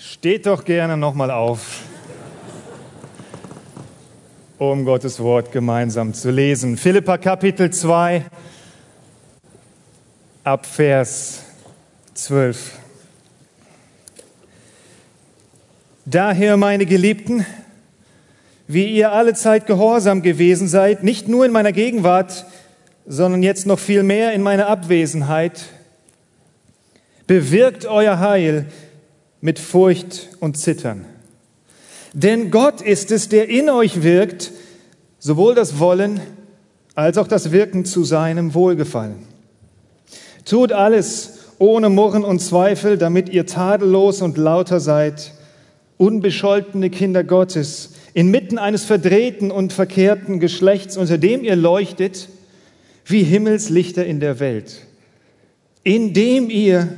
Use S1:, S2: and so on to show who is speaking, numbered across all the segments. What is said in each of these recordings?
S1: Steht doch gerne nochmal auf, um Gottes Wort gemeinsam zu lesen. Philippa Kapitel 2, ab Vers 12. Daher, meine Geliebten, wie ihr alle Zeit gehorsam gewesen seid, nicht nur in meiner Gegenwart, sondern jetzt noch viel mehr in meiner Abwesenheit, bewirkt euer Heil mit Furcht und Zittern. Denn Gott ist es, der in euch wirkt, sowohl das Wollen als auch das Wirken zu seinem Wohlgefallen. Tut alles ohne Murren und Zweifel, damit ihr tadellos und lauter seid, unbescholtene Kinder Gottes, inmitten eines verdrehten und verkehrten Geschlechts, unter dem ihr leuchtet wie Himmelslichter in der Welt, indem ihr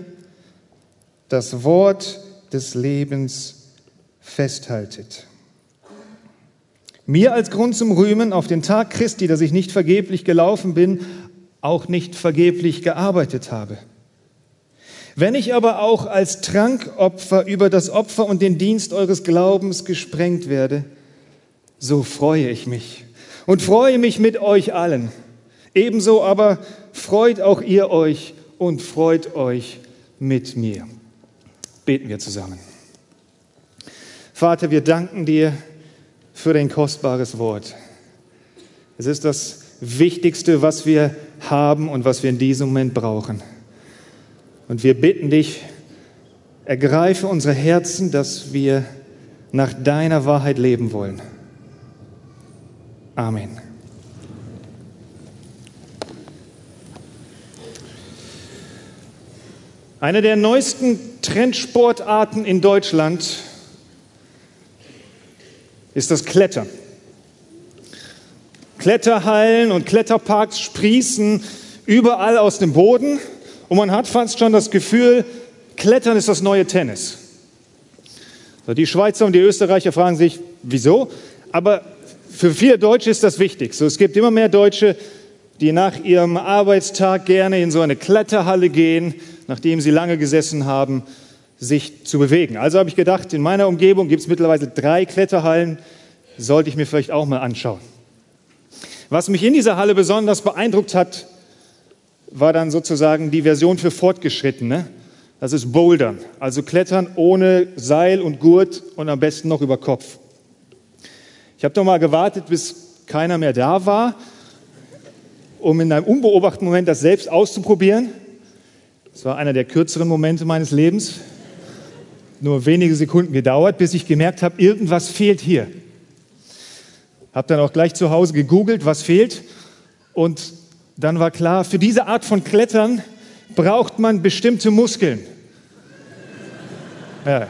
S1: das Wort des Lebens festhaltet. Mir als Grund zum Rühmen auf den Tag Christi, dass ich nicht vergeblich gelaufen bin, auch nicht vergeblich gearbeitet habe. Wenn ich aber auch als Trankopfer über das Opfer und den Dienst eures Glaubens gesprengt werde, so freue ich mich und freue mich mit euch allen. Ebenso aber freut auch ihr euch und freut euch mit mir. Beten wir zusammen. Vater, wir danken dir für dein kostbares Wort. Es ist das Wichtigste, was wir haben und was wir in diesem Moment brauchen. Und wir bitten dich, ergreife unsere Herzen, dass wir nach deiner Wahrheit leben wollen. Amen. Eine der neuesten Trendsportarten in Deutschland ist das Klettern. Kletterhallen und Kletterparks sprießen überall aus dem Boden und man hat fast schon das Gefühl, Klettern ist das neue Tennis. Die Schweizer und die Österreicher fragen sich, wieso? Aber für viele Deutsche ist das wichtig. So, es gibt immer mehr Deutsche, die nach ihrem Arbeitstag gerne in so eine Kletterhalle gehen, nachdem sie lange gesessen haben, sich zu bewegen. Also habe ich gedacht, in meiner Umgebung gibt es mittlerweile drei Kletterhallen, sollte ich mir vielleicht auch mal anschauen. Was mich in dieser Halle besonders beeindruckt hat, war dann sozusagen die Version für Fortgeschrittene. Das ist Bouldern, also Klettern ohne Seil und Gurt und am besten noch über Kopf. Ich habe doch mal gewartet, bis keiner mehr da war um in einem unbeobachteten Moment das selbst auszuprobieren. Das war einer der kürzeren Momente meines Lebens. Nur wenige Sekunden gedauert, bis ich gemerkt habe, irgendwas fehlt hier. Habe dann auch gleich zu Hause gegoogelt, was fehlt. Und dann war klar, für diese Art von Klettern braucht man bestimmte Muskeln. Ja.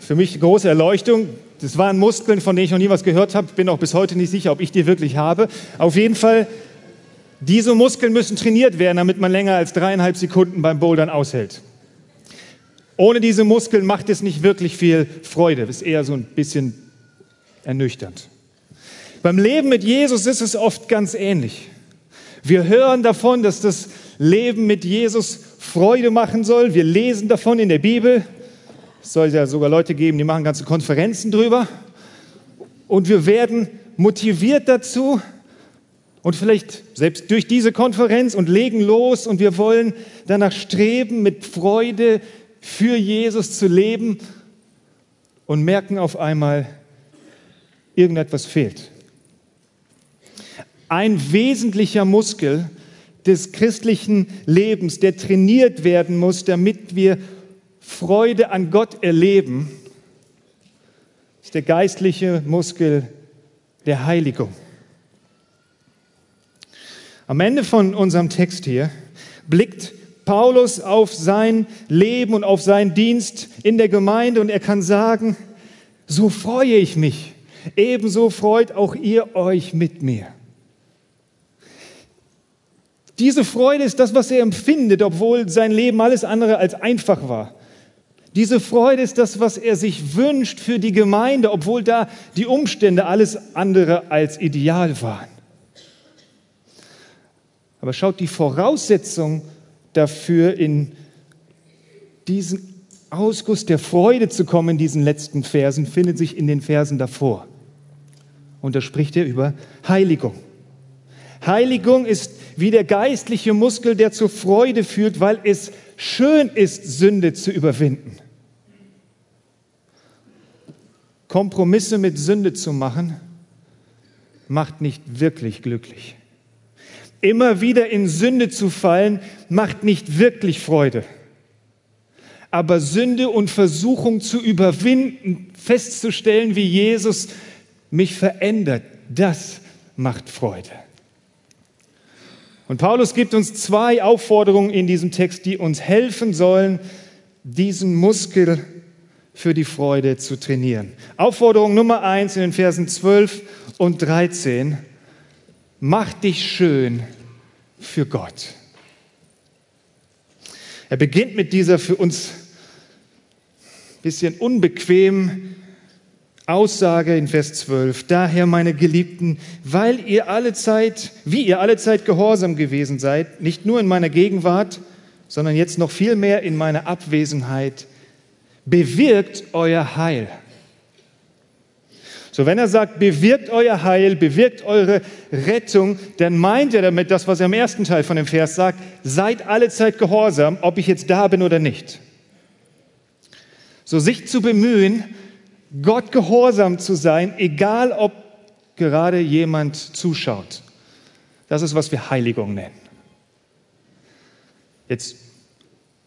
S1: Für mich große Erleuchtung. Das waren Muskeln, von denen ich noch nie was gehört habe. Bin auch bis heute nicht sicher, ob ich die wirklich habe. Auf jeden Fall, diese Muskeln müssen trainiert werden, damit man länger als dreieinhalb Sekunden beim Bouldern aushält. Ohne diese Muskeln macht es nicht wirklich viel Freude. Das ist eher so ein bisschen ernüchternd. Beim Leben mit Jesus ist es oft ganz ähnlich. Wir hören davon, dass das Leben mit Jesus Freude machen soll. Wir lesen davon in der Bibel. Es soll ja sogar Leute geben, die machen ganze Konferenzen drüber. Und wir werden motiviert dazu und vielleicht selbst durch diese Konferenz und legen los und wir wollen danach streben, mit Freude für Jesus zu leben und merken auf einmal, irgendetwas fehlt. Ein wesentlicher Muskel des christlichen Lebens, der trainiert werden muss, damit wir Freude an Gott erleben, ist der geistliche Muskel der Heiligung. Am Ende von unserem Text hier blickt Paulus auf sein Leben und auf seinen Dienst in der Gemeinde und er kann sagen, so freue ich mich, ebenso freut auch ihr euch mit mir. Diese Freude ist das, was er empfindet, obwohl sein Leben alles andere als einfach war. Diese Freude ist das, was er sich wünscht für die Gemeinde, obwohl da die Umstände alles andere als ideal waren. Aber schaut, die Voraussetzung dafür in diesen Ausguss der Freude zu kommen in diesen letzten Versen, findet sich in den Versen davor. Und da spricht er über Heiligung. Heiligung ist wie der geistliche Muskel, der zur Freude führt, weil es schön ist, Sünde zu überwinden. Kompromisse mit Sünde zu machen, macht nicht wirklich glücklich. Immer wieder in Sünde zu fallen, macht nicht wirklich Freude. Aber Sünde und Versuchung zu überwinden, festzustellen, wie Jesus mich verändert, das macht Freude. Und Paulus gibt uns zwei Aufforderungen in diesem Text, die uns helfen sollen, diesen Muskel für die Freude zu trainieren. Aufforderung Nummer eins in den Versen 12 und 13. Mach dich schön für Gott. Er beginnt mit dieser für uns bisschen unbequemen Aussage in Vers 12. Daher, meine Geliebten, weil ihr alle Zeit, wie ihr alle Zeit gehorsam gewesen seid, nicht nur in meiner Gegenwart, sondern jetzt noch viel mehr in meiner Abwesenheit, bewirkt euer Heil. So, wenn er sagt, bewirkt euer Heil, bewirkt eure Rettung, dann meint er damit das, was er im ersten Teil von dem Vers sagt, seid alle Zeit gehorsam, ob ich jetzt da bin oder nicht. So, sich zu bemühen, Gott gehorsam zu sein, egal ob gerade jemand zuschaut. Das ist, was wir Heiligung nennen. Jetzt,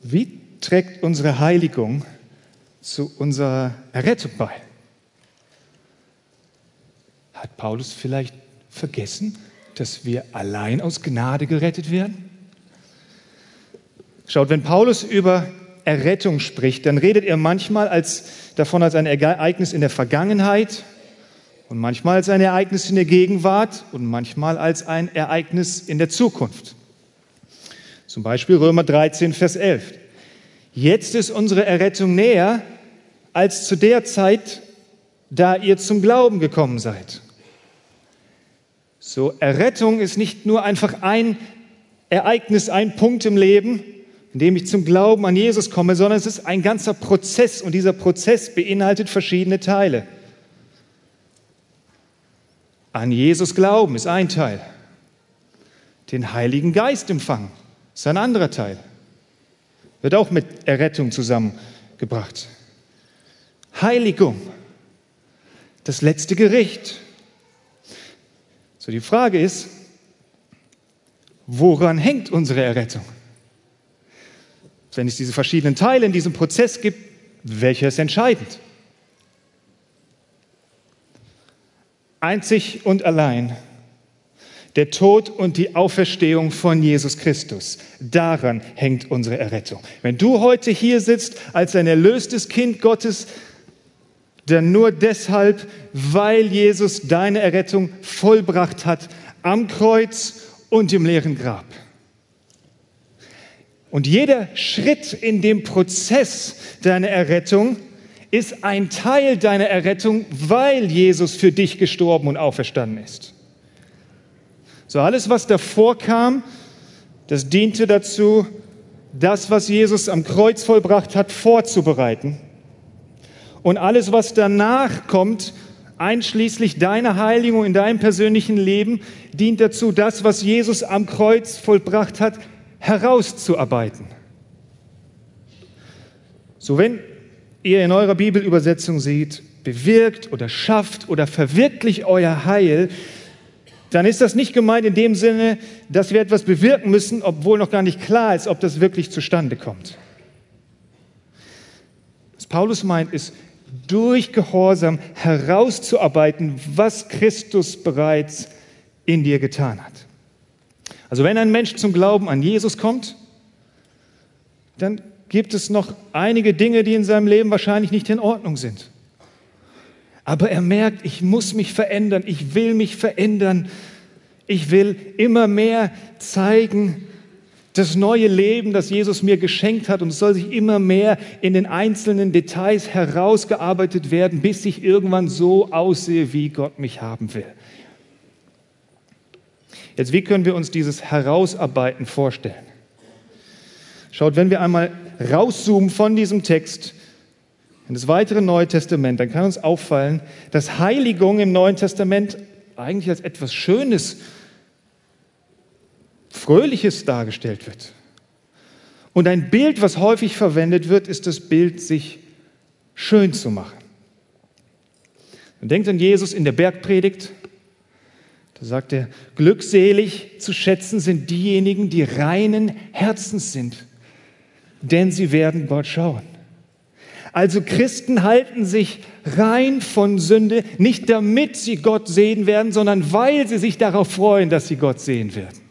S1: wie trägt unsere Heiligung zu unserer Errettung bei? Hat Paulus vielleicht vergessen, dass wir allein aus Gnade gerettet werden? Schaut, wenn Paulus über Errettung spricht, dann redet er manchmal als, davon als ein Ereignis in der Vergangenheit und manchmal als ein Ereignis in der Gegenwart und manchmal als ein Ereignis in der Zukunft. Zum Beispiel Römer 13, Vers 11. Jetzt ist unsere Errettung näher als zu der Zeit, da ihr zum Glauben gekommen seid. So, Errettung ist nicht nur einfach ein Ereignis, ein Punkt im Leben, indem ich zum Glauben an Jesus komme, sondern es ist ein ganzer Prozess und dieser Prozess beinhaltet verschiedene Teile. An Jesus glauben ist ein Teil. Den Heiligen Geist empfangen ist ein anderer Teil. Wird auch mit Errettung zusammengebracht. Heiligung, das letzte Gericht. So die Frage ist, woran hängt unsere Errettung? Wenn es diese verschiedenen Teile in diesem Prozess gibt, welcher ist entscheidend? Einzig und allein der Tod und die Auferstehung von Jesus Christus. Daran hängt unsere Errettung. Wenn du heute hier sitzt als ein erlöstes Kind Gottes, dann nur deshalb, weil Jesus deine Errettung vollbracht hat am Kreuz und im leeren Grab. Und jeder Schritt in dem Prozess deiner Errettung ist ein Teil deiner Errettung, weil Jesus für dich gestorben und auferstanden ist. So alles, was davor kam, das diente dazu, das, was Jesus am Kreuz vollbracht hat, vorzubereiten. Und alles, was danach kommt, einschließlich deiner Heiligung in deinem persönlichen Leben, dient dazu, das, was Jesus am Kreuz vollbracht hat, herauszuarbeiten. So, wenn ihr in eurer Bibelübersetzung seht, bewirkt oder schafft oder verwirklicht euer Heil, dann ist das nicht gemeint in dem Sinne, dass wir etwas bewirken müssen, obwohl noch gar nicht klar ist, ob das wirklich zustande kommt. Was Paulus meint, ist, durch Gehorsam herauszuarbeiten, was Christus bereits in dir getan hat. Also wenn ein Mensch zum Glauben an Jesus kommt, dann gibt es noch einige Dinge, die in seinem Leben wahrscheinlich nicht in Ordnung sind. Aber er merkt, ich muss mich verändern, ich will mich verändern, ich will immer mehr zeigen, das neue Leben, das Jesus mir geschenkt hat, und es soll sich immer mehr in den einzelnen Details herausgearbeitet werden, bis ich irgendwann so aussehe, wie Gott mich haben will. Jetzt, wie können wir uns dieses Herausarbeiten vorstellen? Schaut, wenn wir einmal rauszoomen von diesem Text in das weitere Neue Testament, dann kann uns auffallen, dass Heiligung im Neuen Testament eigentlich als etwas Schönes, Fröhliches dargestellt wird. Und ein Bild, was häufig verwendet wird, ist das Bild, sich schön zu machen. Man denkt an Jesus in der Bergpredigt. Da sagt er, glückselig zu schätzen sind diejenigen, die reinen Herzens sind, denn sie werden Gott schauen. Also Christen halten sich rein von Sünde, nicht damit sie Gott sehen werden, sondern weil sie sich darauf freuen, dass sie Gott sehen werden.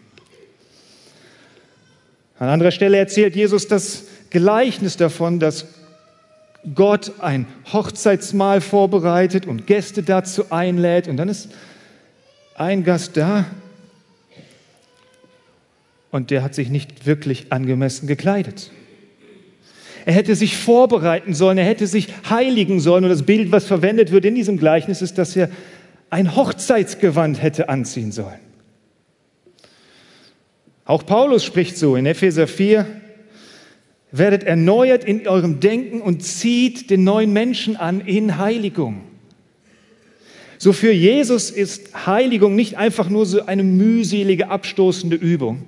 S1: An anderer Stelle erzählt Jesus das Gleichnis davon, dass Gott ein Hochzeitsmahl vorbereitet und Gäste dazu einlädt und dann ist ein Gast da und der hat sich nicht wirklich angemessen gekleidet. Er hätte sich vorbereiten sollen, er hätte sich heiligen sollen. Und das Bild, was verwendet wird in diesem Gleichnis, ist, dass er ein Hochzeitsgewand hätte anziehen sollen. Auch Paulus spricht so in Epheser 4, werdet erneuert in eurem Denken und zieht den neuen Menschen an in Heiligung. So für Jesus ist Heiligung nicht einfach nur so eine mühselige, abstoßende Übung,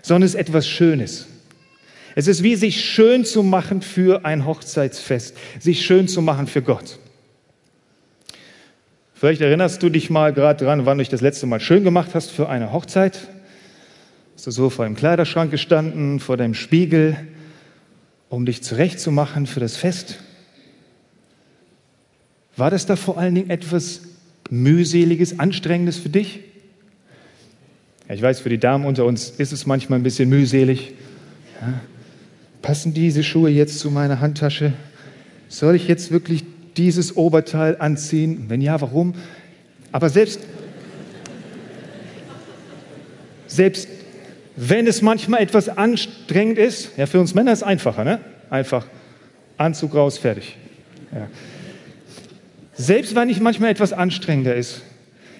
S1: sondern es ist etwas Schönes. Es ist wie sich schön zu machen für ein Hochzeitsfest, sich schön zu machen für Gott. Vielleicht erinnerst du dich mal gerade dran, wann du dich das letzte Mal schön gemacht hast für eine Hochzeit. Hast du so vor dem Kleiderschrank gestanden, vor deinem Spiegel, um dich zurechtzumachen für das Fest? War das da vor allen Dingen etwas mühseliges, anstrengendes für dich? Ja, ich weiß, für die Damen unter uns ist es manchmal ein bisschen mühselig. Ja, passen diese Schuhe jetzt zu meiner Handtasche? Soll ich jetzt wirklich dieses Oberteil anziehen? Wenn ja, warum? Aber selbst, selbst wenn es manchmal etwas anstrengend ist, ja, für uns Männer ist es einfacher, ne? Einfach Anzug raus, fertig. Ja. Selbst wenn es manchmal etwas anstrengender ist,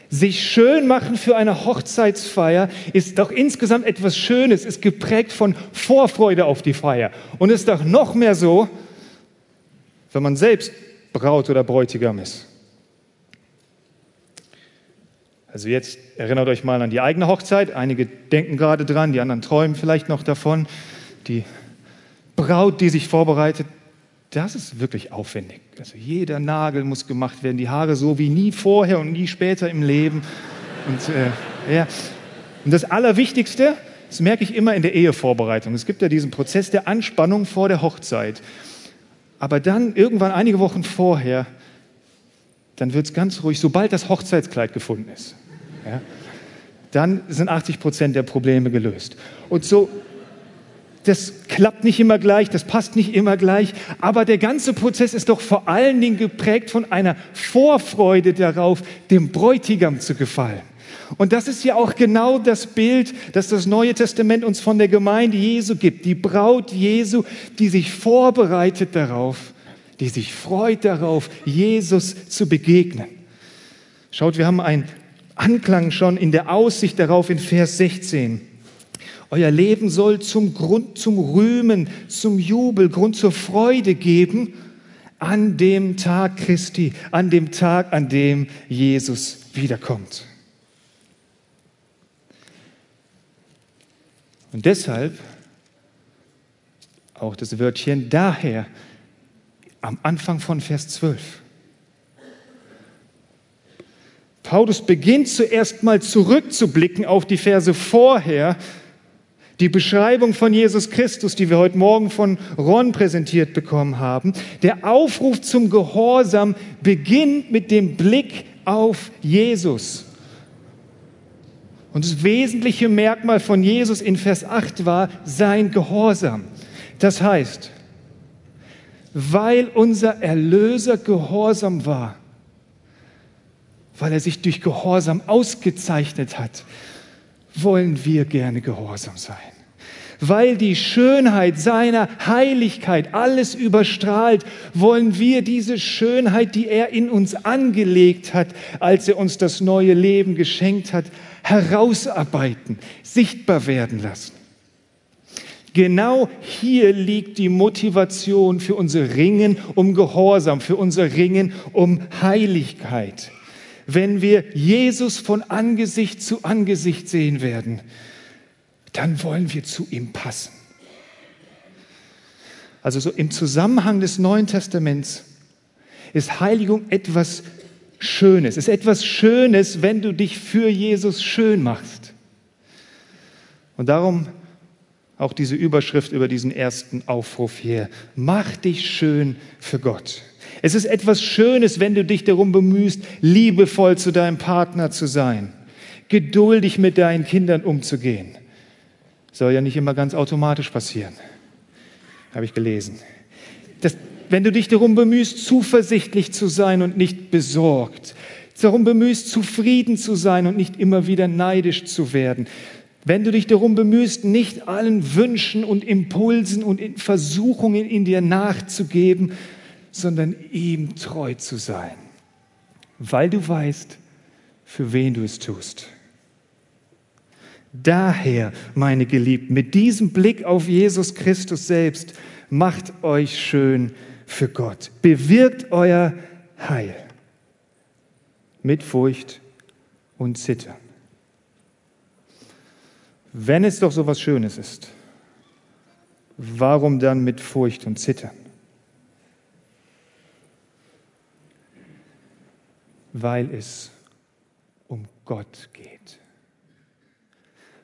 S1: sich schön machen für eine Hochzeitsfeier ist doch insgesamt etwas Schönes, ist geprägt von Vorfreude auf die Feier. Und ist doch noch mehr so, wenn man selbst Braut oder Bräutigam ist. Also jetzt erinnert euch mal an die eigene Hochzeit. Einige denken gerade dran, die anderen träumen vielleicht noch davon. Die Braut, die sich vorbereitet, das ist wirklich aufwendig. Also jeder Nagel muss gemacht werden, die Haare so wie nie vorher und nie später im Leben. Und, äh, ja. und das Allerwichtigste, das merke ich immer in der Ehevorbereitung. Es gibt ja diesen Prozess der Anspannung vor der Hochzeit. Aber dann irgendwann einige Wochen vorher, dann wird es ganz ruhig, sobald das Hochzeitskleid gefunden ist. Ja, dann sind 80 Prozent der Probleme gelöst. Und so das klappt nicht immer gleich, das passt nicht immer gleich, aber der ganze Prozess ist doch vor allen Dingen geprägt von einer Vorfreude darauf, dem Bräutigam zu gefallen. Und das ist ja auch genau das Bild, das das Neue Testament uns von der Gemeinde Jesu gibt. Die Braut Jesu, die sich vorbereitet darauf, die sich freut darauf, Jesus zu begegnen. Schaut, wir haben einen Anklang schon in der Aussicht darauf in Vers 16. Euer Leben soll zum Grund, zum Rühmen, zum Jubel, Grund zur Freude geben an dem Tag Christi, an dem Tag, an dem Jesus wiederkommt. Und deshalb auch das Wörtchen daher am Anfang von Vers 12. Paulus beginnt zuerst mal zurückzublicken auf die Verse vorher die Beschreibung von Jesus Christus, die wir heute Morgen von Ron präsentiert bekommen haben, der Aufruf zum Gehorsam beginnt mit dem Blick auf Jesus. Und das wesentliche Merkmal von Jesus in Vers 8 war sein Gehorsam. Das heißt, weil unser Erlöser gehorsam war, weil er sich durch Gehorsam ausgezeichnet hat, wollen wir gerne gehorsam sein. Weil die Schönheit seiner Heiligkeit alles überstrahlt, wollen wir diese Schönheit, die er in uns angelegt hat, als er uns das neue Leben geschenkt hat, herausarbeiten, sichtbar werden lassen. Genau hier liegt die Motivation für unser Ringen um Gehorsam, für unser Ringen um Heiligkeit. Wenn wir Jesus von Angesicht zu Angesicht sehen werden, dann wollen wir zu ihm passen. Also so im Zusammenhang des Neuen Testaments ist Heiligung etwas Schönes. Es ist etwas Schönes, wenn du dich für Jesus schön machst. Und darum auch diese Überschrift über diesen ersten Aufruf hier. Mach dich schön für Gott. Es ist etwas Schönes, wenn du dich darum bemühst, liebevoll zu deinem Partner zu sein, geduldig mit deinen Kindern umzugehen. Soll ja nicht immer ganz automatisch passieren, habe ich gelesen. Das, wenn du dich darum bemühst, zuversichtlich zu sein und nicht besorgt, darum bemühst, zufrieden zu sein und nicht immer wieder neidisch zu werden, wenn du dich darum bemühst, nicht allen Wünschen und Impulsen und Versuchungen in dir nachzugeben, sondern ihm treu zu sein, weil du weißt, für wen du es tust. Daher, meine Geliebten, mit diesem Blick auf Jesus Christus selbst, macht euch schön für Gott. Bewirkt euer Heil mit Furcht und Zittern. Wenn es doch so was Schönes ist, warum dann mit Furcht und Zittern? Weil es um Gott geht.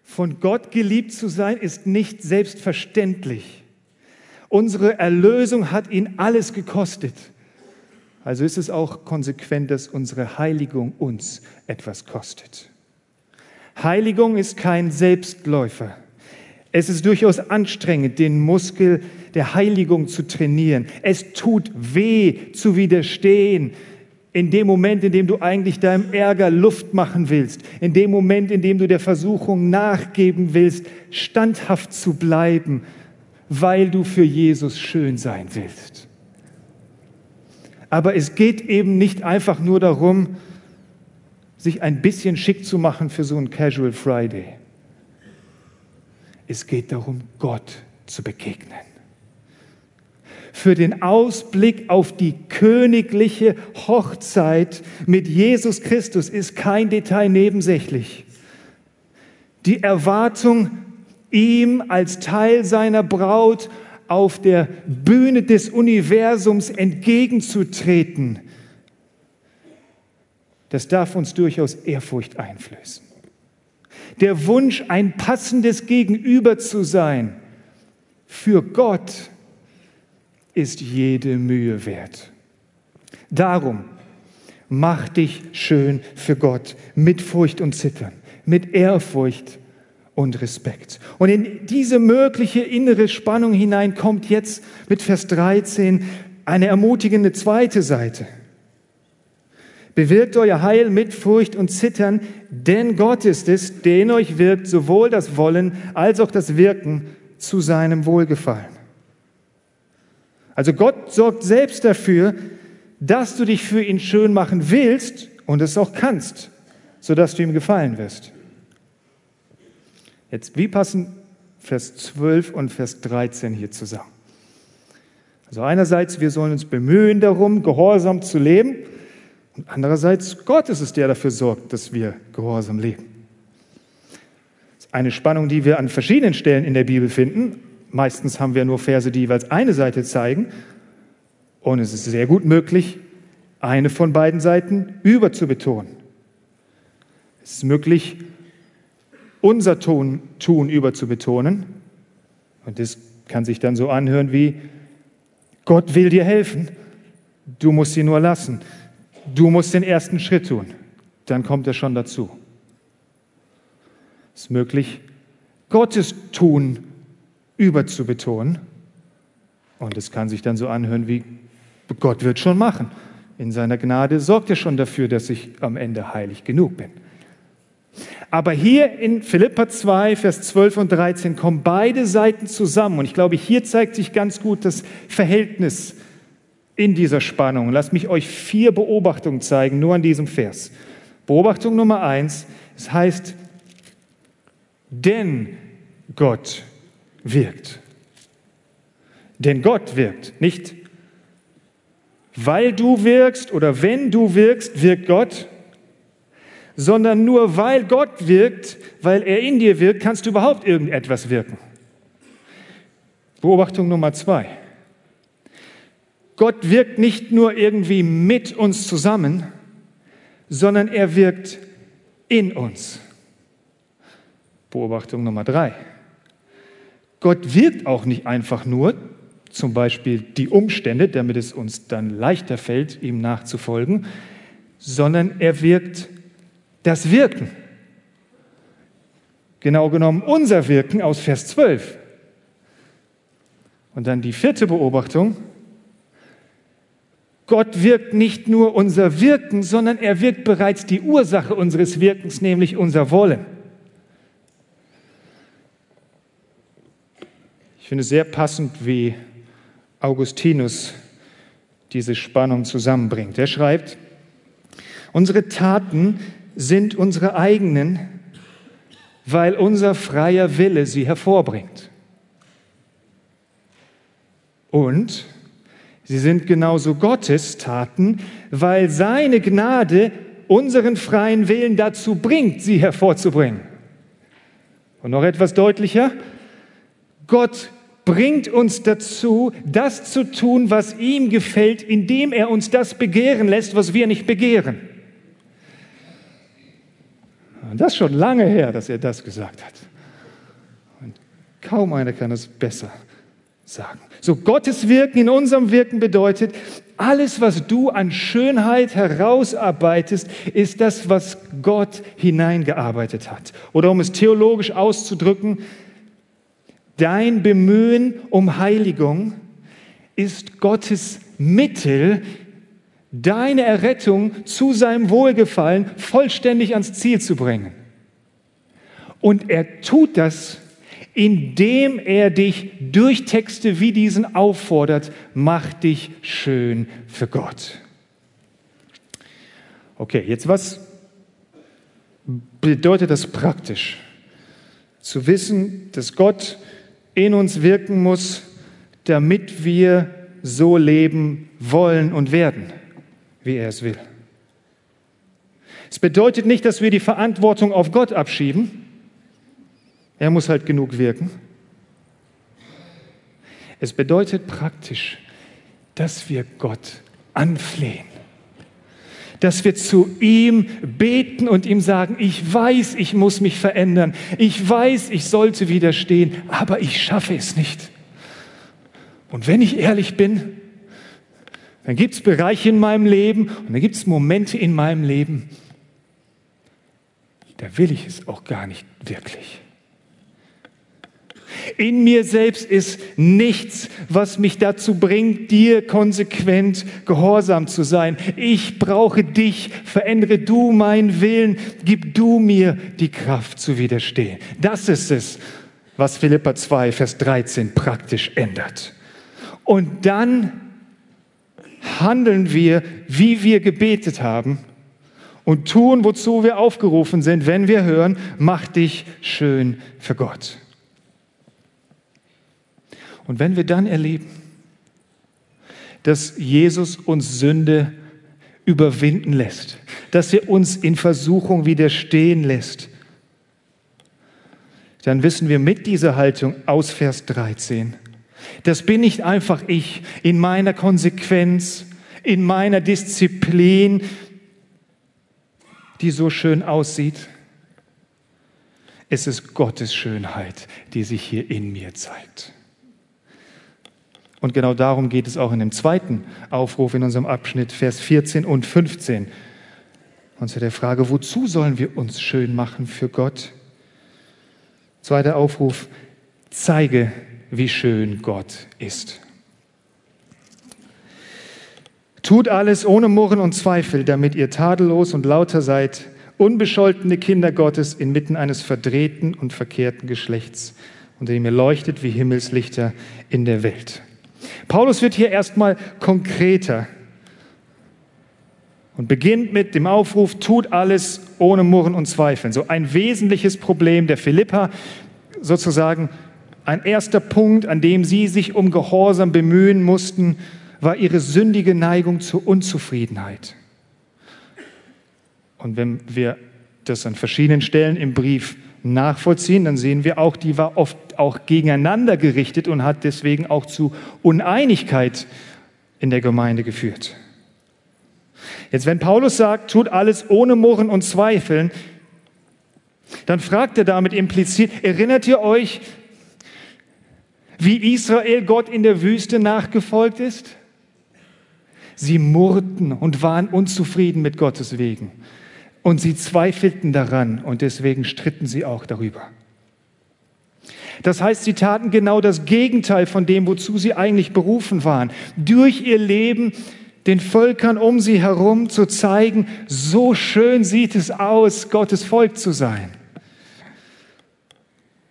S1: Von Gott geliebt zu sein ist nicht selbstverständlich. Unsere Erlösung hat ihn alles gekostet. Also ist es auch konsequent, dass unsere Heiligung uns etwas kostet. Heiligung ist kein Selbstläufer. Es ist durchaus anstrengend, den Muskel der Heiligung zu trainieren. Es tut weh zu widerstehen. In dem Moment, in dem du eigentlich deinem Ärger Luft machen willst, in dem Moment, in dem du der Versuchung nachgeben willst, standhaft zu bleiben, weil du für Jesus schön sein willst. Aber es geht eben nicht einfach nur darum, sich ein bisschen schick zu machen für so einen Casual Friday. Es geht darum, Gott zu begegnen. Für den Ausblick auf die königliche Hochzeit mit Jesus Christus ist kein Detail nebensächlich. Die Erwartung, ihm als Teil seiner Braut auf der Bühne des Universums entgegenzutreten, das darf uns durchaus Ehrfurcht einflößen. Der Wunsch, ein passendes Gegenüber zu sein für Gott, ist jede Mühe wert. Darum mach dich schön für Gott mit Furcht und Zittern, mit Ehrfurcht und Respekt. Und in diese mögliche innere Spannung hinein kommt jetzt mit Vers 13 eine ermutigende zweite Seite. Bewirkt euer Heil mit Furcht und Zittern, denn Gott ist es, der in euch wirkt, sowohl das Wollen als auch das Wirken zu seinem Wohlgefallen. Also Gott sorgt selbst dafür, dass du dich für ihn schön machen willst und es auch kannst, sodass du ihm gefallen wirst. Jetzt, wie passen Vers 12 und Vers 13 hier zusammen? Also einerseits, wir sollen uns bemühen darum, gehorsam zu leben. Und andererseits, Gott ist es, der dafür sorgt, dass wir gehorsam leben. Das ist eine Spannung, die wir an verschiedenen Stellen in der Bibel finden. Meistens haben wir nur Verse, die jeweils eine Seite zeigen. Und es ist sehr gut möglich, eine von beiden Seiten überzubetonen. Es ist möglich, unser Tun, Tun überzubetonen. Und das kann sich dann so anhören wie, Gott will dir helfen, du musst sie nur lassen. Du musst den ersten Schritt tun, dann kommt er schon dazu. Es ist möglich, Gottes Tun überzubetonen. Und es kann sich dann so anhören wie, Gott wird schon machen. In seiner Gnade sorgt er schon dafür, dass ich am Ende heilig genug bin. Aber hier in Philippa 2, Vers 12 und 13 kommen beide Seiten zusammen. Und ich glaube, hier zeigt sich ganz gut das Verhältnis in dieser Spannung. Lasst mich euch vier Beobachtungen zeigen, nur an diesem Vers. Beobachtung Nummer eins, es heißt, denn Gott wirkt. Denn Gott wirkt, nicht weil du wirkst oder wenn du wirkst, wirkt Gott, sondern nur weil Gott wirkt, weil er in dir wirkt, kannst du überhaupt irgendetwas wirken. Beobachtung Nummer zwei. Gott wirkt nicht nur irgendwie mit uns zusammen, sondern er wirkt in uns. Beobachtung Nummer drei. Gott wirkt auch nicht einfach nur, zum Beispiel die Umstände, damit es uns dann leichter fällt, ihm nachzufolgen, sondern er wirkt das Wirken. Genau genommen unser Wirken aus Vers 12. Und dann die vierte Beobachtung. Gott wirkt nicht nur unser Wirken, sondern er wirkt bereits die Ursache unseres Wirkens, nämlich unser Wollen. Finde es sehr passend, wie Augustinus diese Spannung zusammenbringt. Er schreibt, unsere Taten sind unsere eigenen, weil unser freier Wille sie hervorbringt. Und sie sind genauso Gottes Taten, weil seine Gnade unseren freien Willen dazu bringt, sie hervorzubringen. Und noch etwas deutlicher, Gott bringt uns dazu, das zu tun, was ihm gefällt, indem er uns das begehren lässt, was wir nicht begehren. Und das ist schon lange her, dass er das gesagt hat. Und kaum einer kann es besser sagen. So Gottes Wirken in unserem Wirken bedeutet, alles, was du an Schönheit herausarbeitest, ist das, was Gott hineingearbeitet hat. Oder um es theologisch auszudrücken, Dein Bemühen um Heiligung ist Gottes Mittel, deine Errettung zu seinem Wohlgefallen vollständig ans Ziel zu bringen. Und er tut das, indem er dich durch Texte wie diesen auffordert, mach dich schön für Gott. Okay, jetzt was bedeutet das praktisch? Zu wissen, dass Gott in uns wirken muss, damit wir so leben wollen und werden, wie er es will. Es bedeutet nicht, dass wir die Verantwortung auf Gott abschieben. Er muss halt genug wirken. Es bedeutet praktisch, dass wir Gott anflehen dass wir zu ihm beten und ihm sagen, ich weiß, ich muss mich verändern, ich weiß, ich sollte widerstehen, aber ich schaffe es nicht. Und wenn ich ehrlich bin, dann gibt es Bereiche in meinem Leben und dann gibt es Momente in meinem Leben, da will ich es auch gar nicht wirklich. In mir selbst ist nichts, was mich dazu bringt, dir konsequent gehorsam zu sein. Ich brauche dich. Verändere du meinen Willen. Gib du mir die Kraft zu widerstehen. Das ist es, was Philippa 2, Vers 13 praktisch ändert. Und dann handeln wir, wie wir gebetet haben und tun, wozu wir aufgerufen sind, wenn wir hören, mach dich schön für Gott. Und wenn wir dann erleben, dass Jesus uns Sünde überwinden lässt, dass er uns in Versuchung widerstehen lässt, dann wissen wir mit dieser Haltung aus Vers 13, das bin nicht einfach ich in meiner Konsequenz, in meiner Disziplin, die so schön aussieht. Es ist Gottes Schönheit, die sich hier in mir zeigt. Und genau darum geht es auch in dem zweiten Aufruf in unserem Abschnitt, Vers 14 und 15. Und zu der Frage, wozu sollen wir uns schön machen für Gott? Zweiter Aufruf, zeige, wie schön Gott ist. Tut alles ohne Murren und Zweifel, damit ihr tadellos und lauter seid, unbescholtene Kinder Gottes inmitten eines verdrehten und verkehrten Geschlechts, unter dem ihr leuchtet wie Himmelslichter in der Welt. Paulus wird hier erstmal konkreter und beginnt mit dem Aufruf, tut alles ohne Murren und Zweifeln. So ein wesentliches Problem der Philippa, sozusagen Ein erster Punkt, an dem sie sich um Gehorsam bemühen mussten, war ihre sündige Neigung zur Unzufriedenheit. Und wenn wir das an verschiedenen Stellen im Brief nachvollziehen, dann sehen wir auch, die war oft auch gegeneinander gerichtet und hat deswegen auch zu Uneinigkeit in der Gemeinde geführt. Jetzt, wenn Paulus sagt, tut alles ohne Murren und Zweifeln, dann fragt er damit implizit, erinnert ihr euch, wie Israel Gott in der Wüste nachgefolgt ist? Sie murrten und waren unzufrieden mit Gottes Wegen. Und sie zweifelten daran und deswegen stritten sie auch darüber. Das heißt, sie taten genau das Gegenteil von dem, wozu sie eigentlich berufen waren. Durch ihr Leben den Völkern um sie herum zu zeigen, so schön sieht es aus, Gottes Volk zu sein.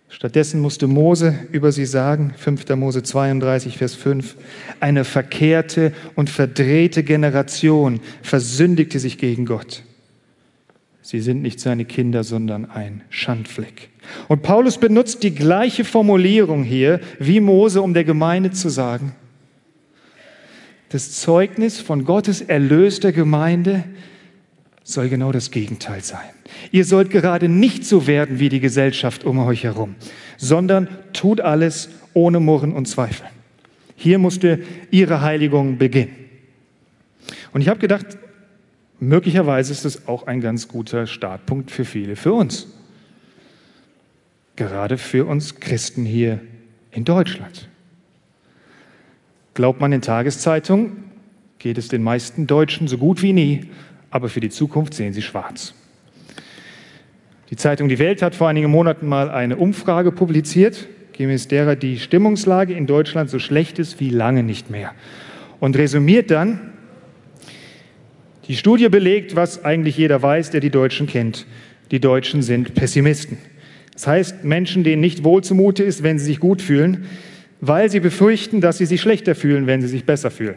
S1: Stattdessen musste Mose über sie sagen, 5. Mose 32, Vers 5, eine verkehrte und verdrehte Generation versündigte sich gegen Gott. Sie sind nicht seine Kinder, sondern ein Schandfleck. Und Paulus benutzt die gleiche Formulierung hier wie Mose, um der Gemeinde zu sagen, das Zeugnis von Gottes erlöster Gemeinde soll genau das Gegenteil sein. Ihr sollt gerade nicht so werden wie die Gesellschaft um euch herum, sondern tut alles ohne Murren und Zweifel. Hier musste ihre Heiligung beginnen. Und ich habe gedacht, möglicherweise ist es auch ein ganz guter Startpunkt für viele, für uns. Gerade für uns Christen hier in Deutschland. Glaubt man den Tageszeitungen, geht es den meisten Deutschen so gut wie nie, aber für die Zukunft sehen sie schwarz. Die Zeitung Die Welt hat vor einigen Monaten mal eine Umfrage publiziert, gemäß derer die Stimmungslage in Deutschland so schlecht ist wie lange nicht mehr. Und resümiert dann, die Studie belegt, was eigentlich jeder weiß, der die Deutschen kennt. Die Deutschen sind Pessimisten. Das heißt, Menschen, denen nicht wohl zumute ist, wenn sie sich gut fühlen, weil sie befürchten, dass sie sich schlechter fühlen, wenn sie sich besser fühlen.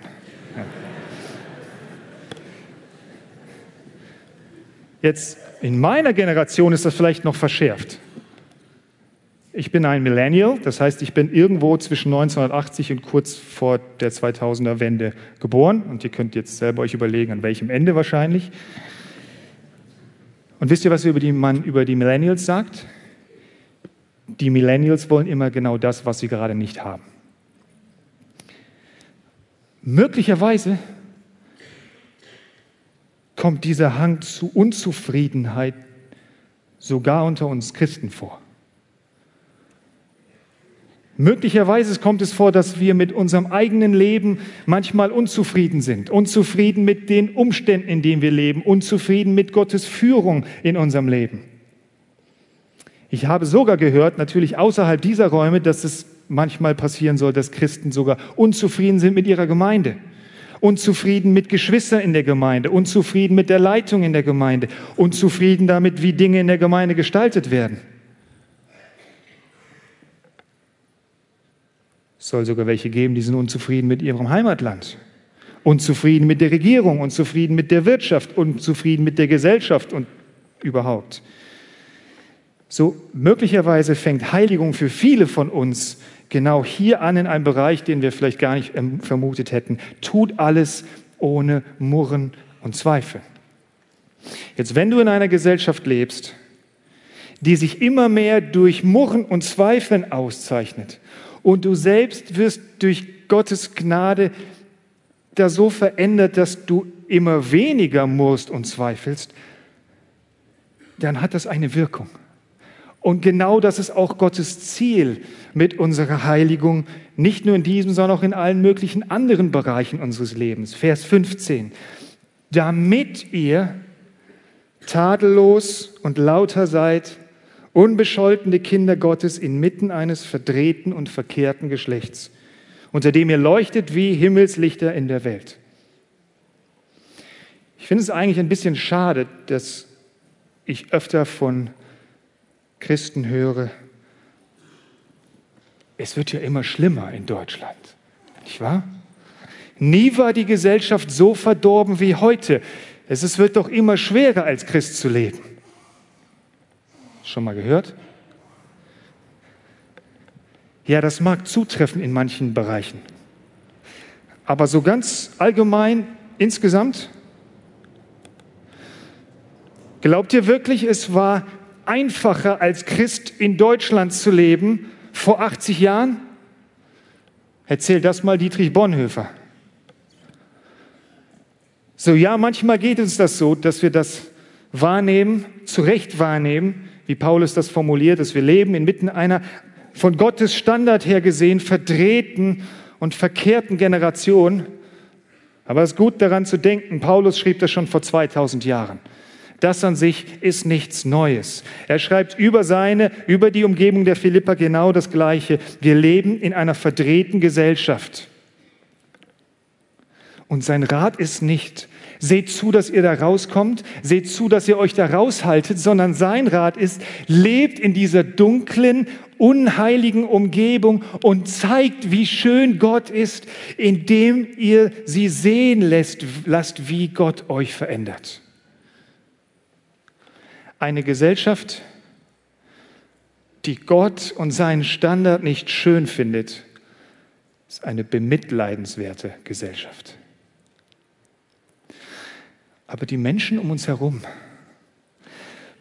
S1: Jetzt in meiner Generation ist das vielleicht noch verschärft. Ich bin ein Millennial, das heißt, ich bin irgendwo zwischen 1980 und kurz vor der 2000er Wende geboren. Und ihr könnt jetzt selber euch überlegen, an welchem Ende wahrscheinlich. Und wisst ihr, was über die, man über die Millennials sagt? Die Millennials wollen immer genau das, was sie gerade nicht haben. Möglicherweise kommt dieser Hang zu Unzufriedenheit sogar unter uns Christen vor. Möglicherweise kommt es vor, dass wir mit unserem eigenen Leben manchmal unzufrieden sind, unzufrieden mit den Umständen, in denen wir leben, unzufrieden mit Gottes Führung in unserem Leben. Ich habe sogar gehört, natürlich außerhalb dieser Räume, dass es manchmal passieren soll, dass Christen sogar unzufrieden sind mit ihrer Gemeinde, unzufrieden mit Geschwistern in der Gemeinde, unzufrieden mit der Leitung in der Gemeinde, unzufrieden damit, wie Dinge in der Gemeinde gestaltet werden. Es soll sogar welche geben, die sind unzufrieden mit ihrem Heimatland, unzufrieden mit der Regierung, unzufrieden mit der Wirtschaft, unzufrieden mit der Gesellschaft und überhaupt. So möglicherweise fängt Heiligung für viele von uns genau hier an in einem Bereich, den wir vielleicht gar nicht ähm, vermutet hätten. Tut alles ohne Murren und Zweifel. Jetzt, wenn du in einer Gesellschaft lebst, die sich immer mehr durch Murren und Zweifeln auszeichnet und du selbst wirst durch Gottes Gnade da so verändert, dass du immer weniger murrst und zweifelst, dann hat das eine Wirkung. Und genau das ist auch Gottes Ziel mit unserer Heiligung, nicht nur in diesem, sondern auch in allen möglichen anderen Bereichen unseres Lebens. Vers 15. Damit ihr tadellos und lauter seid, unbescholtene Kinder Gottes inmitten eines verdrehten und verkehrten Geschlechts, unter dem ihr leuchtet wie Himmelslichter in der Welt. Ich finde es eigentlich ein bisschen schade, dass ich öfter von Christen höre, es wird ja immer schlimmer in Deutschland, nicht wahr? Nie war die Gesellschaft so verdorben wie heute. Es wird doch immer schwerer, als Christ zu leben. Schon mal gehört? Ja, das mag zutreffen in manchen Bereichen. Aber so ganz allgemein insgesamt, glaubt ihr wirklich, es war einfacher als Christ in Deutschland zu leben vor 80 Jahren? Erzähl das mal Dietrich Bonhoeffer. So, ja, manchmal geht uns das so, dass wir das wahrnehmen, zu Recht wahrnehmen, wie Paulus das formuliert, dass wir leben inmitten einer von Gottes Standard her gesehen verdrehten und verkehrten Generation. Aber es ist gut daran zu denken, Paulus schrieb das schon vor 2000 Jahren. Das an sich ist nichts Neues. Er schreibt über seine, über die Umgebung der Philippa genau das Gleiche. Wir leben in einer verdrehten Gesellschaft. Und sein Rat ist nicht, seht zu, dass ihr da rauskommt, seht zu, dass ihr euch da raushaltet, sondern sein Rat ist, lebt in dieser dunklen, unheiligen Umgebung und zeigt, wie schön Gott ist, indem ihr sie sehen lässt, lasst, wie Gott euch verändert. Eine Gesellschaft, die Gott und seinen Standard nicht schön findet, ist eine bemitleidenswerte Gesellschaft. Aber die Menschen um uns herum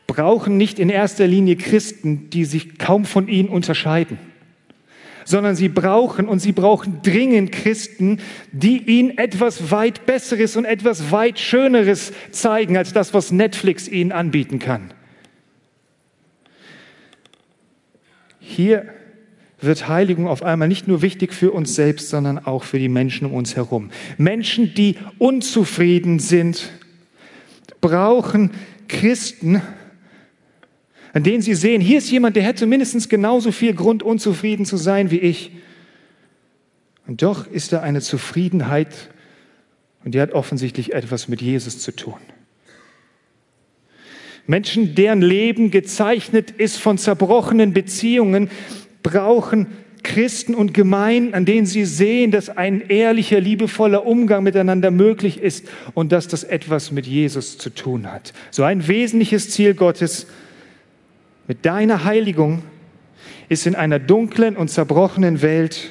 S1: brauchen nicht in erster Linie Christen, die sich kaum von ihnen unterscheiden, sondern sie brauchen und sie brauchen dringend Christen, die ihnen etwas weit Besseres und etwas weit Schöneres zeigen als das, was Netflix ihnen anbieten kann. Hier wird Heiligung auf einmal nicht nur wichtig für uns selbst, sondern auch für die Menschen um uns herum. Menschen, die unzufrieden sind brauchen Christen, an denen sie sehen, hier ist jemand, der hätte mindestens genauso viel Grund, unzufrieden zu sein wie ich. Und doch ist da eine Zufriedenheit und die hat offensichtlich etwas mit Jesus zu tun. Menschen, deren Leben gezeichnet ist von zerbrochenen Beziehungen, brauchen Christen und Gemeinden, an denen sie sehen, dass ein ehrlicher, liebevoller Umgang miteinander möglich ist und dass das etwas mit Jesus zu tun hat. So ein wesentliches Ziel Gottes mit deiner Heiligung ist in einer dunklen und zerbrochenen Welt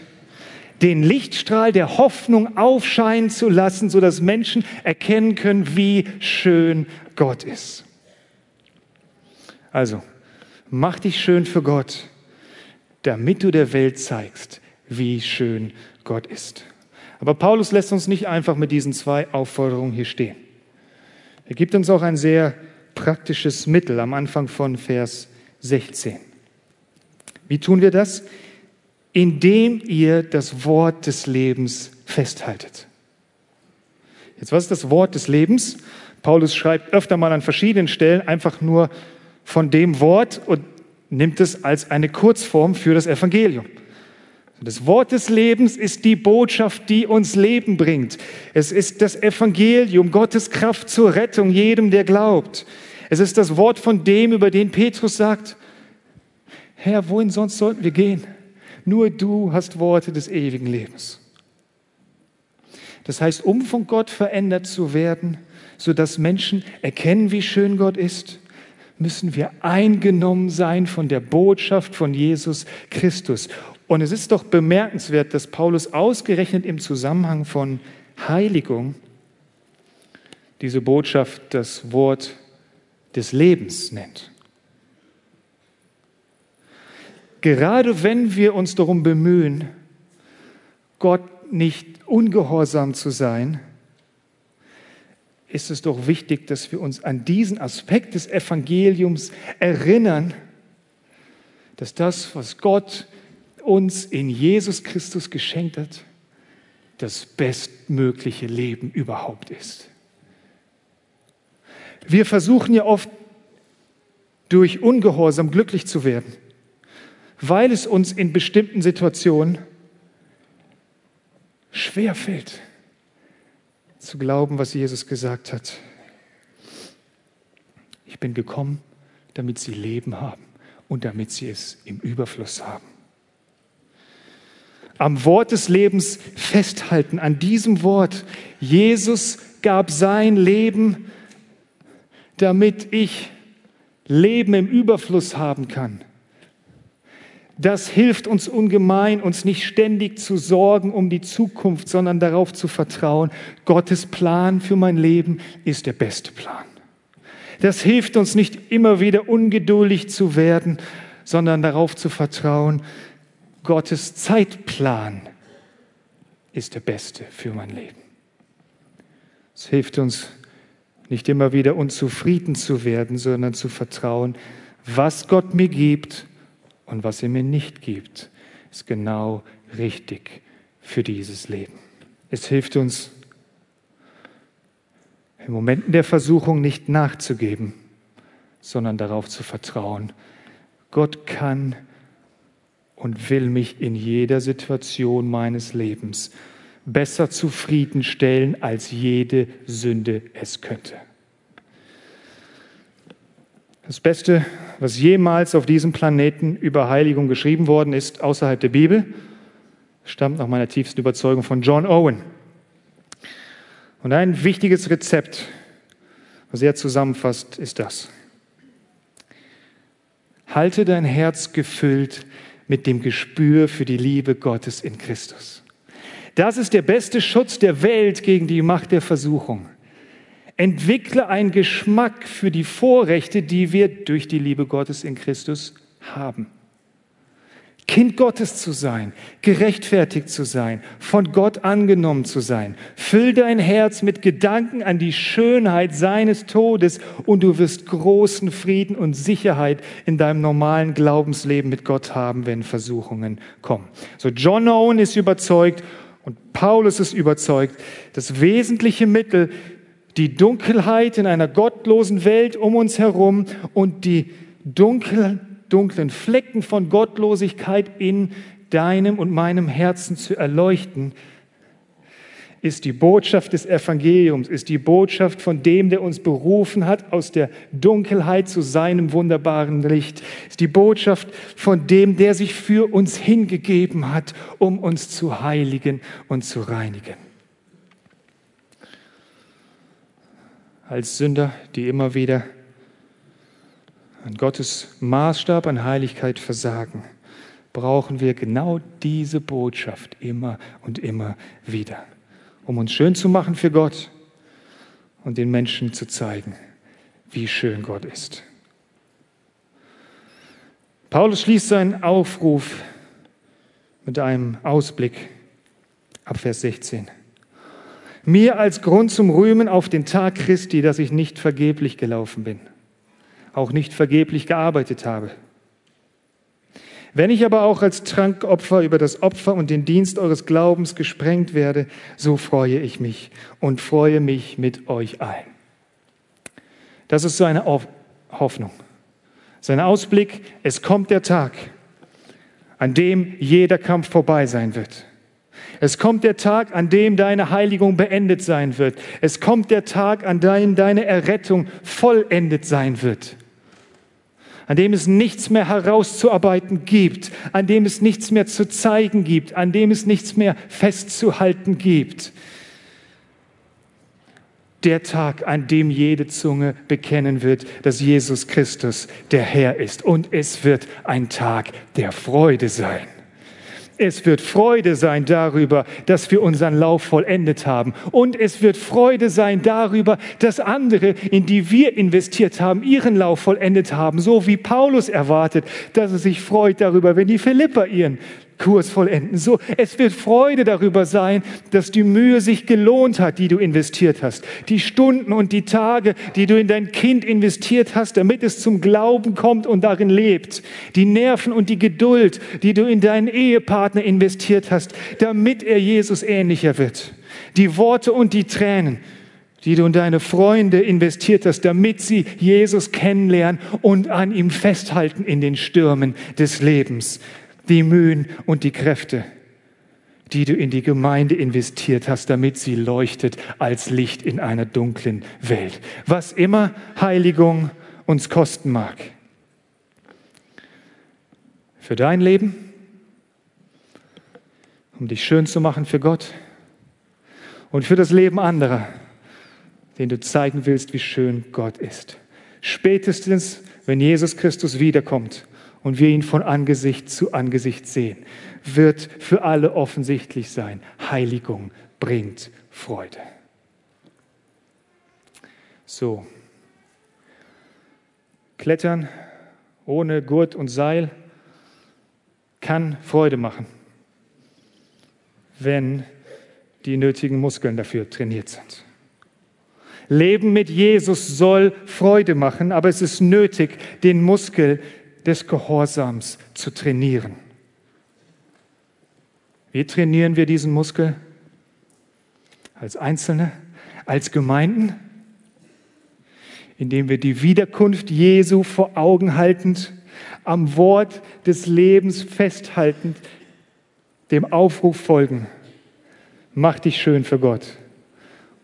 S1: den Lichtstrahl der Hoffnung aufscheinen zu lassen, sodass Menschen erkennen können, wie schön Gott ist. Also, mach dich schön für Gott damit du der Welt zeigst, wie schön Gott ist. Aber Paulus lässt uns nicht einfach mit diesen zwei Aufforderungen hier stehen. Er gibt uns auch ein sehr praktisches Mittel am Anfang von Vers 16. Wie tun wir das? Indem ihr das Wort des Lebens festhaltet. Jetzt, was ist das Wort des Lebens? Paulus schreibt öfter mal an verschiedenen Stellen einfach nur von dem Wort und nimmt es als eine Kurzform für das Evangelium. Das Wort des Lebens ist die Botschaft, die uns Leben bringt. Es ist das Evangelium, Gottes Kraft zur Rettung jedem, der glaubt. Es ist das Wort von dem, über den Petrus sagt, Herr, wohin sonst sollten wir gehen? Nur du hast Worte des ewigen Lebens. Das heißt, um von Gott verändert zu werden, sodass Menschen erkennen, wie schön Gott ist, müssen wir eingenommen sein von der Botschaft von Jesus Christus. Und es ist doch bemerkenswert, dass Paulus ausgerechnet im Zusammenhang von Heiligung diese Botschaft das Wort des Lebens nennt. Gerade wenn wir uns darum bemühen, Gott nicht ungehorsam zu sein, ist es doch wichtig, dass wir uns an diesen Aspekt des Evangeliums erinnern, dass das, was Gott uns in Jesus Christus geschenkt hat, das bestmögliche Leben überhaupt ist. Wir versuchen ja oft durch Ungehorsam glücklich zu werden, weil es uns in bestimmten Situationen schwer fällt zu glauben, was Jesus gesagt hat. Ich bin gekommen, damit sie Leben haben und damit sie es im Überfluss haben. Am Wort des Lebens festhalten, an diesem Wort. Jesus gab sein Leben, damit ich Leben im Überfluss haben kann. Das hilft uns ungemein, uns nicht ständig zu sorgen um die Zukunft, sondern darauf zu vertrauen, Gottes Plan für mein Leben ist der beste Plan. Das hilft uns nicht immer wieder ungeduldig zu werden, sondern darauf zu vertrauen, Gottes Zeitplan ist der beste für mein Leben. Es hilft uns nicht immer wieder unzufrieden zu werden, sondern zu vertrauen, was Gott mir gibt und was er mir nicht gibt, ist genau richtig für dieses Leben. Es hilft uns, in Momenten der Versuchung nicht nachzugeben, sondern darauf zu vertrauen, Gott kann und will mich in jeder Situation meines Lebens besser zufriedenstellen, als jede Sünde es könnte. Das Beste, was jemals auf diesem Planeten über Heiligung geschrieben worden ist, außerhalb der Bibel, stammt nach meiner tiefsten Überzeugung von John Owen. Und ein wichtiges Rezept, was er zusammenfasst, ist das. Halte dein Herz gefüllt mit dem Gespür für die Liebe Gottes in Christus. Das ist der beste Schutz der Welt gegen die Macht der Versuchung. Entwickle einen Geschmack für die Vorrechte, die wir durch die Liebe Gottes in Christus haben. Kind Gottes zu sein, gerechtfertigt zu sein, von Gott angenommen zu sein. Füll dein Herz mit Gedanken an die Schönheit seines Todes und du wirst großen Frieden und Sicherheit in deinem normalen Glaubensleben mit Gott haben, wenn Versuchungen kommen. So John Owen ist überzeugt und Paulus ist überzeugt, das wesentliche Mittel, die Dunkelheit in einer gottlosen Welt um uns herum und die dunkel, dunklen Flecken von Gottlosigkeit in deinem und meinem Herzen zu erleuchten, ist die Botschaft des Evangeliums, ist die Botschaft von dem, der uns berufen hat aus der Dunkelheit zu seinem wunderbaren Licht, ist die Botschaft von dem, der sich für uns hingegeben hat, um uns zu heiligen und zu reinigen. Als Sünder, die immer wieder an Gottes Maßstab an Heiligkeit versagen, brauchen wir genau diese Botschaft immer und immer wieder um uns schön zu machen für Gott und den Menschen zu zeigen, wie schön Gott ist. Paulus schließt seinen Aufruf mit einem Ausblick ab Vers 16. Mir als Grund zum Rühmen auf den Tag Christi, dass ich nicht vergeblich gelaufen bin, auch nicht vergeblich gearbeitet habe. Wenn ich aber auch als Trankopfer über das Opfer und den Dienst eures Glaubens gesprengt werde, so freue ich mich und freue mich mit euch allen. Das ist so eine Hoffnung, sein Ausblick. Es kommt der Tag, an dem jeder Kampf vorbei sein wird. Es kommt der Tag, an dem deine Heiligung beendet sein wird. Es kommt der Tag, an dem deine Errettung vollendet sein wird an dem es nichts mehr herauszuarbeiten gibt, an dem es nichts mehr zu zeigen gibt, an dem es nichts mehr festzuhalten gibt. Der Tag, an dem jede Zunge bekennen wird, dass Jesus Christus der Herr ist. Und es wird ein Tag der Freude sein. Es wird Freude sein darüber, dass wir unseren Lauf vollendet haben. Und es wird Freude sein darüber, dass andere, in die wir investiert haben, ihren Lauf vollendet haben. So wie Paulus erwartet, dass er sich freut darüber, wenn die Philipper ihren Kurs vollenden. So, es wird Freude darüber sein, dass die Mühe sich gelohnt hat, die du investiert hast. Die Stunden und die Tage, die du in dein Kind investiert hast, damit es zum Glauben kommt und darin lebt. Die Nerven und die Geduld, die du in deinen Ehepartner investiert hast, damit er Jesus ähnlicher wird. Die Worte und die Tränen, die du in deine Freunde investiert hast, damit sie Jesus kennenlernen und an ihm festhalten in den Stürmen des Lebens die Mühen und die Kräfte, die du in die Gemeinde investiert hast, damit sie leuchtet als Licht in einer dunklen Welt. Was immer Heiligung uns kosten mag. Für dein Leben, um dich schön zu machen für Gott und für das Leben anderer, denen du zeigen willst, wie schön Gott ist. Spätestens, wenn Jesus Christus wiederkommt und wir ihn von Angesicht zu Angesicht sehen, wird für alle offensichtlich sein. Heiligung bringt Freude. So, Klettern ohne Gurt und Seil kann Freude machen, wenn die nötigen Muskeln dafür trainiert sind. Leben mit Jesus soll Freude machen, aber es ist nötig, den Muskel des Gehorsams zu trainieren. Wie trainieren wir diesen Muskel? Als Einzelne, als Gemeinden, indem wir die Wiederkunft Jesu vor Augen haltend, am Wort des Lebens festhaltend, dem Aufruf folgen. Mach dich schön für Gott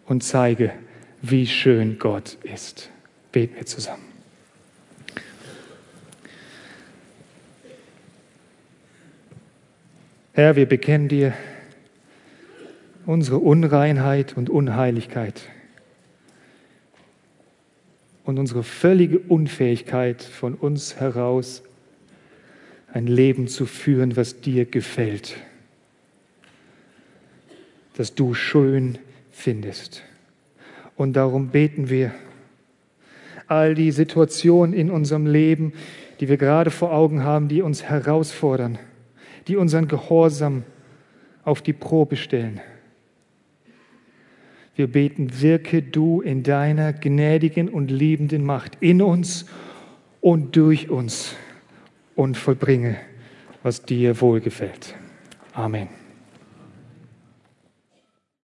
S1: und zeige, wie schön Gott ist. Beten wir zusammen. Herr, wir bekennen dir unsere Unreinheit und Unheiligkeit und unsere völlige Unfähigkeit von uns heraus ein Leben zu führen, was dir gefällt, das du schön findest. Und darum beten wir all die Situationen in unserem Leben, die wir gerade vor Augen haben, die uns herausfordern, die unseren Gehorsam auf die Probe stellen. Wir beten, wirke du in deiner gnädigen und liebenden Macht in uns und durch uns und vollbringe, was dir wohlgefällt. Amen.